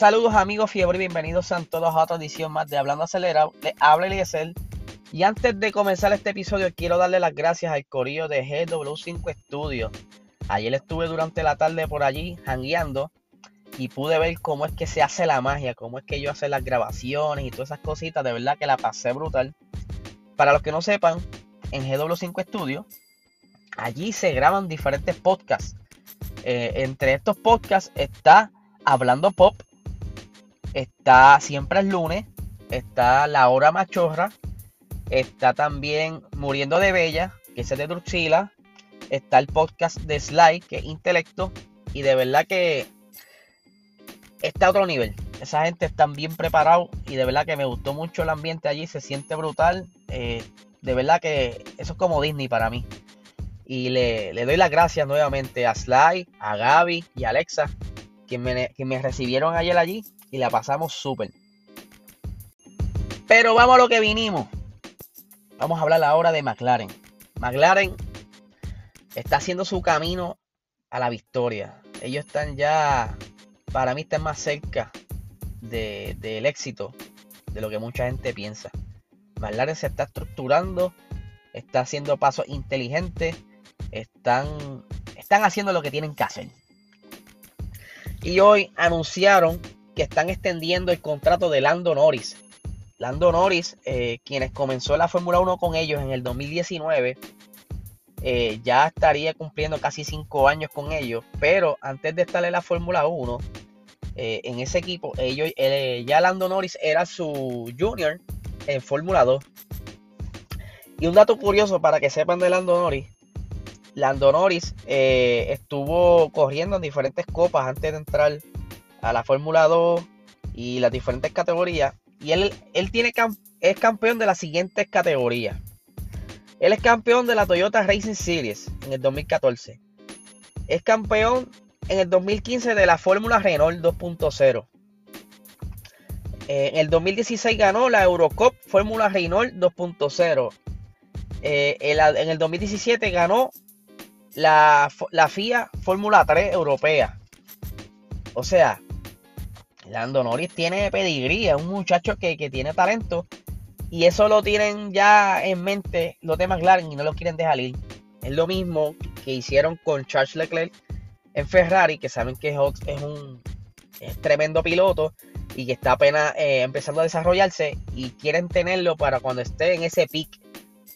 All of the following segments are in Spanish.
Saludos amigos fiebre y bienvenidos a todos a otra edición más de Hablando Acelerado. Les habla Eliezer. Y antes de comenzar este episodio quiero darle las gracias al corillo de GW5 Studios. Ayer estuve durante la tarde por allí jangueando y pude ver cómo es que se hace la magia, cómo es que ellos hacen las grabaciones y todas esas cositas. De verdad que la pasé brutal. Para los que no sepan, en GW5 Studios, allí se graban diferentes podcasts. Eh, entre estos podcasts está Hablando Pop, está Siempre el lunes, está La Hora Machorra, está también Muriendo de Bella, que es el de Druxila, está el podcast de Sly, que es Intelecto, y de verdad que está a otro nivel. Esa gente está bien preparado y de verdad que me gustó mucho el ambiente allí, se siente brutal. Eh, de verdad que eso es como Disney para mí. Y le, doy las gracias nuevamente a Sly, a Gaby y a Alexa, que me, que me recibieron ayer allí y la pasamos súper. Pero vamos a lo que vinimos. Vamos a hablar ahora de McLaren. McLaren está haciendo su camino a la victoria. Ellos están ya, para mí están más cerca del éxito de lo que mucha gente piensa. McLaren se está estructurando, está haciendo pasos inteligentes, están, están haciendo lo que tienen que hacer. Y hoy anunciaron que están extendiendo el contrato de Lando Norris. Lando Norris, eh, quienes comenzó la Fórmula 1 con ellos en el 2019, eh, ya estaría cumpliendo casi 5 años con ellos, pero antes de estar en la Fórmula 1, eh, en ese equipo, ellos, ya Lando Norris era su junior en Fórmula 2. Y un dato curioso para que sepan de Lando Norris, Lando Norris estuvo corriendo en diferentes copas antes de entrar a la Fórmula 2 y las diferentes categorías. Y él, él tiene, es campeón de las siguientes categorías. Él es campeón de la Toyota Racing Series en el 2014. Es campeón en el 2015 de la Fórmula Renault 2.0. En el 2016 ganó la Eurocup Fórmula Renault 2.0. Eh, en el 2017 ganó la, la FIA Fórmula 3 Europea. O sea, Lando Norris tiene pedigrí, es un muchacho que, tiene talento. Y eso lo tienen ya en mente los de McLaren y no lo quieren dejar ir. Es lo mismo que hicieron con Charles Leclerc en Ferrari, que saben que es un tremendo piloto y que está apenas eh, empezando a desarrollarse y quieren tenerlo para cuando esté en ese pick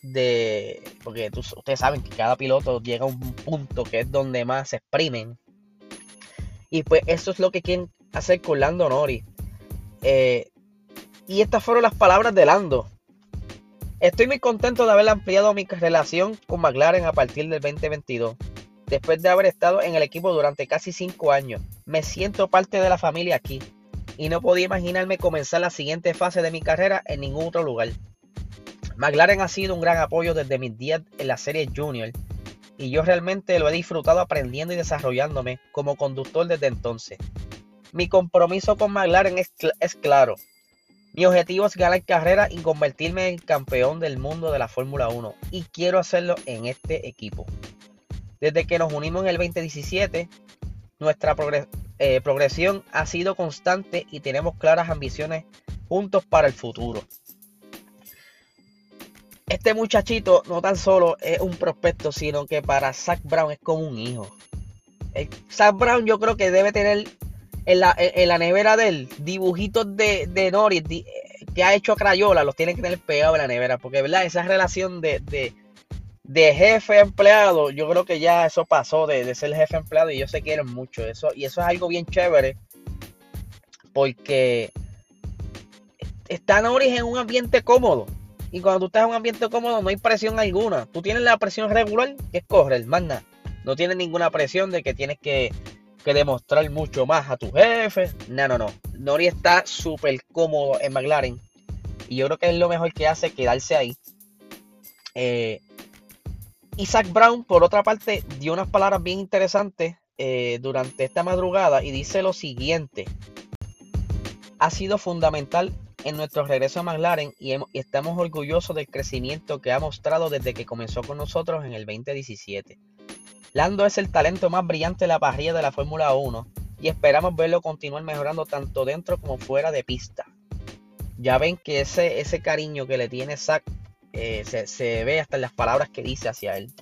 de... Porque ustedes saben que cada piloto llega a un punto que es donde más se exprimen. Y pues eso es lo que quieren hacer con Lando Norris. Eh, y estas fueron las palabras de Lando. Estoy muy contento de haber ampliado mi relación con McLaren a partir del 2022. Después de haber estado en el equipo durante casi 5 años, me siento parte de la familia aquí y no podía imaginarme comenzar la siguiente fase de mi carrera en ningún otro lugar. McLaren ha sido un gran apoyo desde mis días en la serie Junior y yo realmente lo he disfrutado aprendiendo y desarrollándome como conductor desde entonces. Mi compromiso con McLaren es, claro. Mi objetivo es ganar carrera y convertirme en campeón del mundo de la Fórmula 1 y quiero hacerlo en este equipo. Desde que nos unimos en el 2017, nuestra eh, progresión ha sido constante y tenemos claras ambiciones juntos para el futuro. Este muchachito no tan solo es un prospecto, sino que para Zach Brown es como un hijo. Zach Brown yo creo que debe tener en la, en la nevera de él, dibujitos de, de Norris que ha hecho Crayola, los tiene que tener pegados en la nevera. Porque, ¿verdad? Esa relación de, de, jefe empleado, yo creo que ya eso pasó de, de, ser jefe empleado y ellos se quieren mucho. Eso, y eso es algo bien chévere. Porque está Norris en un ambiente cómodo. Y cuando tú estás en un ambiente cómodo no hay presión alguna. Tú tienes la presión regular, que es correr, más nada. No tienes ninguna presión de que tienes que que demostrar mucho más a tu jefe. No, no, no. Nori está súper cómodo en McLaren. Y yo creo que es lo mejor que hace quedarse ahí. Eh, Isaac Brown, por otra parte, dio unas palabras bien interesantes eh, durante esta madrugada y dice lo siguiente. Ha sido fundamental en nuestro regreso a McLaren y, estamos orgullosos del crecimiento que ha mostrado desde que comenzó con nosotros en el 2017. Lando es el talento más brillante de la parrilla de la Fórmula 1 y esperamos verlo continuar mejorando tanto dentro como fuera de pista. Ya ven que ese, ese cariño que le tiene Zack eh, se, ve hasta en las palabras que dice hacia él.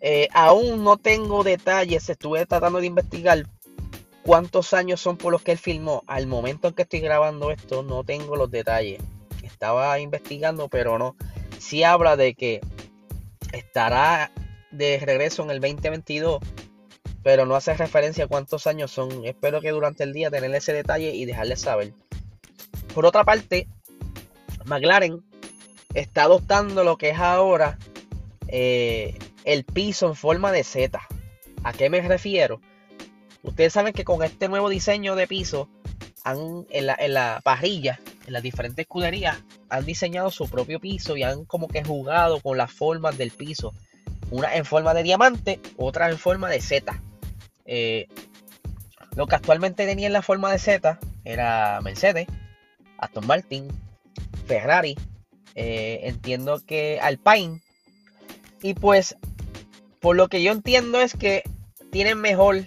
Eh, aún no tengo detalles, estuve tratando de investigar cuántos años son por los que él filmó. Al momento en que estoy grabando esto, no tengo los detalles. Estaba investigando, pero no. Sí habla de que estará de regreso en el 2022, pero no hace referencia a cuántos años son. Espero que durante el día tener ese detalle y dejarles saber. Por otra parte, McLaren está adoptando lo que es ahora eh, el piso en forma de Z. ¿A qué me refiero? Ustedes saben que con este nuevo diseño de piso, han, en, la, en la parrilla, en las diferentes escuderías, han diseñado su propio piso y han como que jugado con las formas del piso. Una en forma de diamante, otra en forma de Z. Eh, lo que actualmente tenía en la forma de Z era Mercedes, Aston Martin, Ferrari, eh, entiendo que Alpine. Y pues, por lo que yo entiendo es que tienen mejor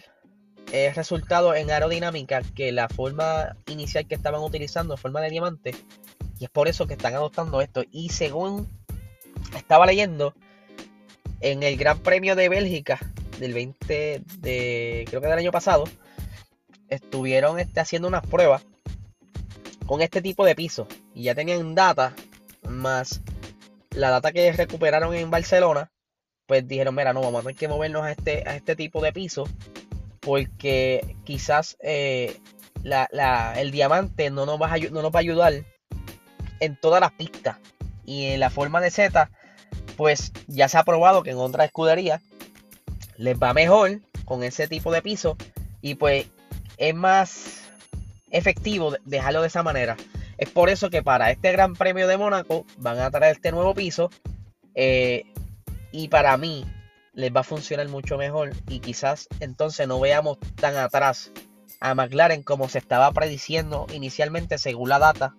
eh, resultado en aerodinámica que la forma inicial que estaban utilizando, forma de diamante. Y es por eso que están adoptando esto. Y según estaba leyendo, en el Gran Premio de Bélgica del 20 de creo que del año pasado, estuvieron este, haciendo unas pruebas con este tipo de piso y ya tenían data más la data que recuperaron en Barcelona, pues dijeron, mira, no, vamos a tener que movernos a este, a este tipo de piso porque quizás eh, el diamante no nos, va a, a ayudar en todas las pistas. Y en la forma de Z, pues ya se ha probado que en otra escudería les va mejor con ese tipo de piso. Y pues es más efectivo dejarlo de esa manera. Es por eso que para este Gran Premio de Mónaco van a traer este nuevo piso. Eh, y para mí les va a funcionar mucho mejor. Y quizás entonces no veamos tan atrás a McLaren como se estaba prediciendo inicialmente según la data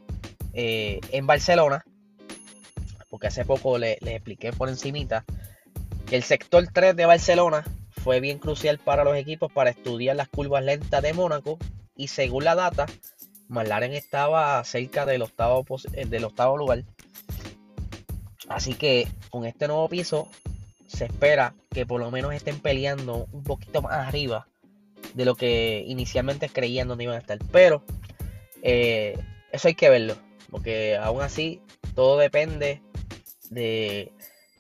eh, en Barcelona. Porque hace poco le, le expliqué por encimita que el sector 3 de Barcelona fue bien crucial para los equipos para estudiar las curvas lentas de Mónaco. Y según la data, McLaren estaba cerca del octavo, eh, del octavo lugar. Así que con este nuevo piso se espera que por lo menos estén peleando un poquito más arriba de lo que inicialmente creían donde iban a estar. Pero eh, eso hay que verlo. Porque aún así todo depende de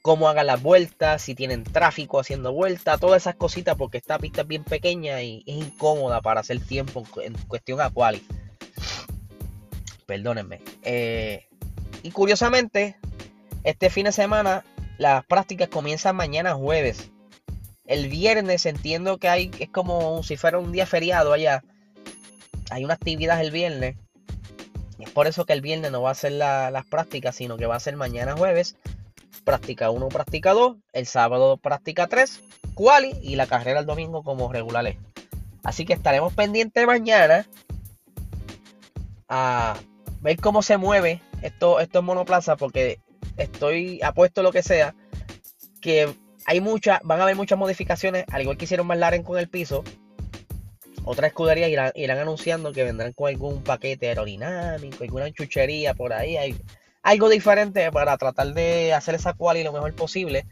cómo hagan las vueltas, si tienen tráfico haciendo vueltas, todas esas cositas, porque esta pista es bien pequeña y es incómoda para hacer tiempo en cuestión a quali. Perdónenme. Eh, y curiosamente, este fin de semana las prácticas comienzan mañana jueves. El viernes entiendo que hay, es como si fuera un día feriado allá. Hay una actividad el viernes. es por eso que el viernes no va a ser las prácticas, sino que va a ser mañana jueves. Práctica 1, práctica 2. El sábado práctica 3. Quali y la carrera el domingo como regulares. Así que estaremos pendientes mañana a ver cómo se mueve esto, esto en monoplaza, porque estoy apuesto lo que sea, que hay muchas, van a haber muchas modificaciones, al igual que hicieron McLaren con el piso. Otras escuderías irán, irán anunciando que vendrán con algún paquete aerodinámico, alguna chuchería por ahí, algo diferente para tratar de hacer esa quali lo mejor posible,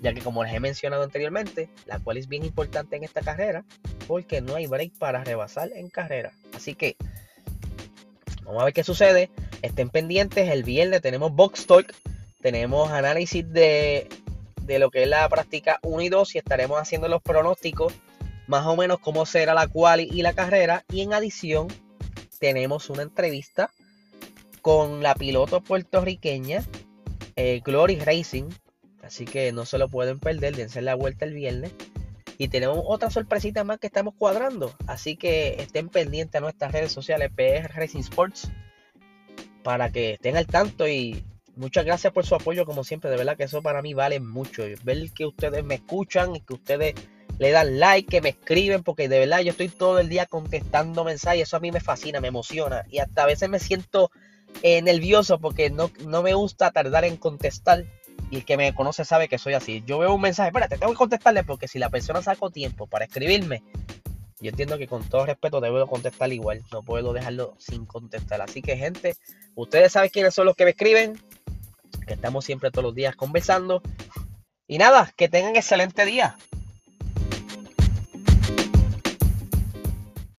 ya que como les he mencionado anteriormente, la cual es bien importante en esta carrera, porque no hay break para rebasar en carrera. Así que Vamos a ver qué sucede. Estén pendientes. El viernes tenemos Box Talk. Tenemos análisis de, lo que es la práctica 1 y 2 y estaremos haciendo los pronósticos más o menos cómo será la quali y la carrera. Y en adición tenemos una entrevista con la piloto puertorriqueña eh, Glory Racing. Así que no se lo pueden perder. Dense la vuelta el viernes. Y tenemos otra sorpresita más que estamos cuadrando. Así que estén pendientes a nuestras redes sociales, PR Racing Sports, para que estén al tanto. Y muchas gracias por su apoyo, como siempre. De verdad que eso para mí vale mucho. Ver que ustedes me escuchan y que ustedes le dan like, que me escriben, porque de verdad yo estoy todo el día contestando mensajes. Eso a mí me fascina, me emociona. Y hasta a veces me siento eh, nervioso porque no, no me gusta tardar en contestar y el que me conoce sabe que soy así. Yo veo un mensaje, espérate, tengo que contestarle porque si la persona sacó tiempo para escribirme, yo entiendo que con todo respeto debo contestar igual, no puedo dejarlo sin contestar. Así que gente, ustedes saben quiénes son los que me escriben, estamos siempre todos los días conversando. Y nada, que tengan excelente día.